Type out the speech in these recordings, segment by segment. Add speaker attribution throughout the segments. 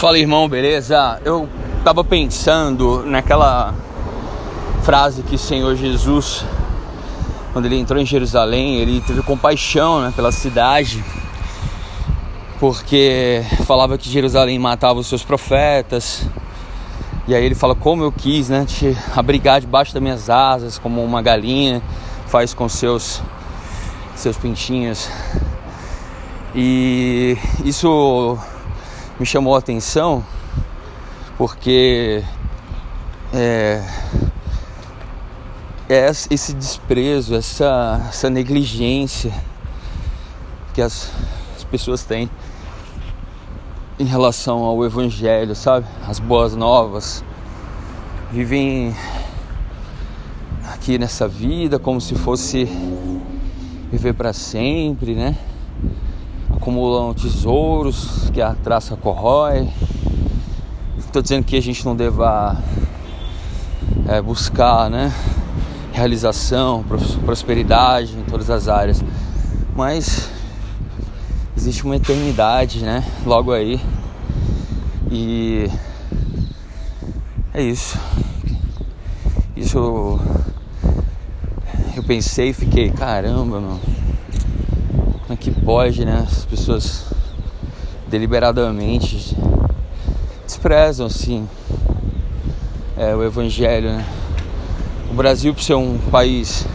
Speaker 1: Fala irmão, beleza? Eu tava pensando naquela frase que o Senhor Jesus, quando ele entrou em Jerusalém, ele teve compaixão né, pela cidade, porque falava que Jerusalém matava os seus profetas. E aí ele fala como eu quis, né, te abrigar debaixo das minhas asas, como uma galinha faz com seus seus pintinhos. E isso me chamou a atenção porque é, é esse desprezo, essa, essa negligência que as, as pessoas têm em relação ao Evangelho, sabe? As boas novas. Vivem aqui nessa vida como se fosse viver para sempre, né? Acumulam tesouros que a traça corrói. Estou dizendo que a gente não deva é, buscar né, realização, prosperidade em todas as áreas, mas existe uma eternidade né, logo aí e é isso. Isso eu pensei e fiquei, caramba, mano que pode, né? As pessoas deliberadamente desprezam assim é, o evangelho, né? O Brasil, por ser um país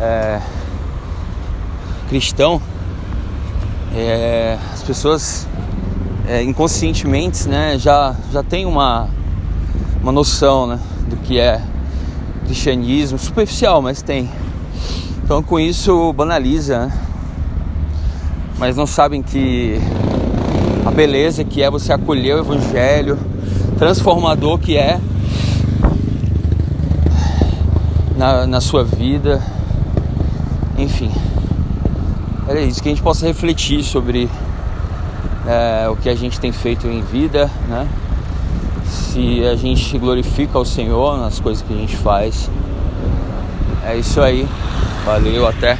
Speaker 1: é, cristão, é, as pessoas é, inconscientemente né, já, já tem uma, uma noção né, do que é cristianismo, superficial, mas tem. Então com isso banaliza né? Mas não sabem que a beleza que é você acolher o Evangelho, transformador que é na, na sua vida, enfim. É isso, que a gente possa refletir sobre é, o que a gente tem feito em vida, né? Se a gente glorifica o Senhor nas coisas que a gente faz. É isso aí. Valeu, até.